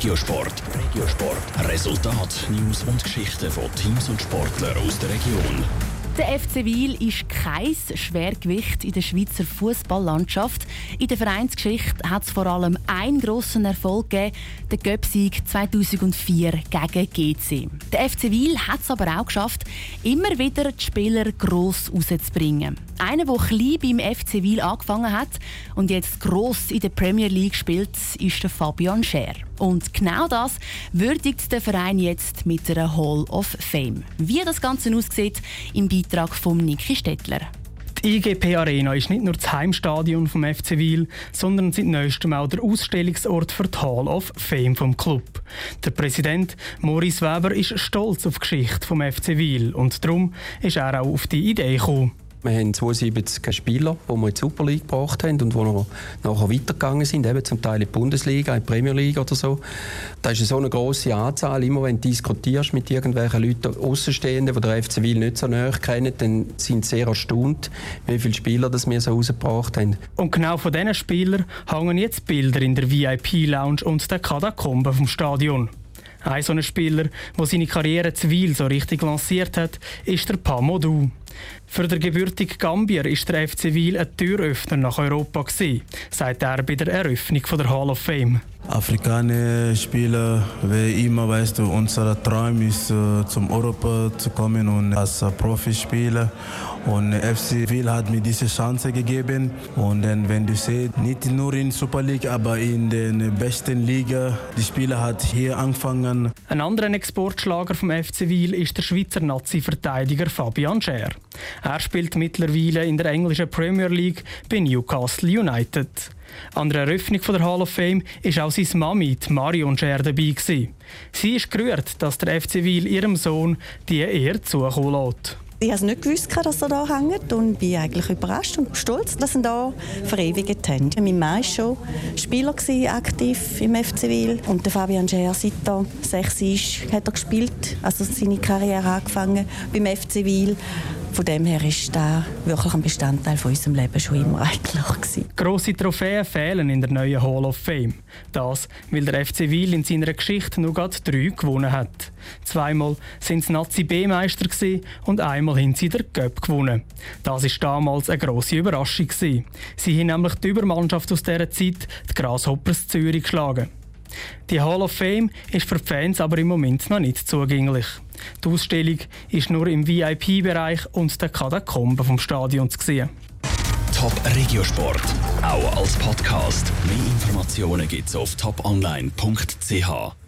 Regiosport. Regiosport. Resultat, News und Geschichten von Teams und Sportlern aus der Region. Der FC Wiel ist kein Schwergewicht in der Schweizer Fußballlandschaft. In der Vereinsgeschichte hat es vor allem einen grossen Erfolg gegeben, den Göpsieg 2004 gegen GC. Der FC Wiel hat es aber auch geschafft, immer wieder die Spieler gross rauszubringen. Einer, der klein beim FC Wiel angefangen hat und jetzt gross in der Premier League spielt, ist der Fabian Scher. Und genau das würdigt der Verein jetzt mit einer Hall of Fame. Wie das Ganze aussieht, im Beitrag von Niki Stettler. Die IGP Arena ist nicht nur das Heimstadion vom FC Wiel, sondern seit neuestem auch der Ausstellungsort für die Hall of Fame vom Club. Der Präsident Maurice Weber ist stolz auf die Geschichte vom FC Wiel und darum ist er auch auf die Idee gekommen. Wir haben 72 Spieler, die wir in die Super League gebracht haben und die noch nachher weitergegangen sind, eben zum Teil in die Bundesliga, in die Premier League oder so. Das ist so eine grosse Anzahl. Immer wenn du diskutierst mit irgendwelchen Leuten, Außenstehenden, die der FC Wil nicht so näher kennen, dann sind sie sehr erstaunt, wie viele Spieler das wir so rausgebracht haben. Und genau von diesen Spielern hängen jetzt Bilder in der VIP-Lounge und der Katakombe vom Stadion. Ein so Spieler, der seine Karriere zu Wil so richtig lanciert hat, ist der Pamodou. Für den gebürtigen Gambier ist der FC Wiel ein Türöffner nach Europa gewesen, sagt er bei der Eröffnung der Hall of Fame. Afrikaner Spieler, wie immer, weißt du, unser Traum ist, äh, zum Europa zu kommen und als Profispieler. Und FC Wiel hat mir diese Chance gegeben. Und dann, wenn du siehst, nicht nur in Super League, aber in der besten Liga, die Spieler hat hier angefangen. Ein anderer Exportschlager vom FC Wiel ist der Schweizer Nazi-Verteidiger Fabian Scher. Er spielt mittlerweile in der englischen Premier League bei Newcastle United. An der Eröffnung der Hall of Fame war auch seine Mami, Marion Scher, dabei. Sie ist gerührt, dass der FC Wiel ihrem Sohn die Ehre zukommen lässt. Ich habe nicht gewusst, dass er da hängt und bin eigentlich überrascht und stolz, dass er da verewigt haben. Mein Mann war schon Spieler aktiv im FC Wil und Fabian Scher, seit er sechs ist, hat er gespielt, also seine Karriere angefangen beim FC Wil von dem her ist das wirklich ein Bestandteil von unserem Leben schon immer eigentlich gewesen. Grosse Trophäen fehlen in der neuen Hall of Fame. Das, weil der FC Wil in seiner Geschichte nur gerade drei gewonnen hat. Zweimal sind sie Nazi B-Meister und einmal haben sie den Cup gewonnen. Das ist damals eine grosse Überraschung gewesen. Sie haben nämlich die Übermannschaft aus dieser Zeit, die Grasshoppers Zürich, geschlagen. Die Hall of Fame ist für die Fans aber im Moment noch nicht zugänglich. Die Ausstellung ist nur im VIP-Bereich und der Katakomben vom Stadion zu sehen. Top Regiosport, auch als Podcast. Mehr Informationen gibt's auf toponline.ch.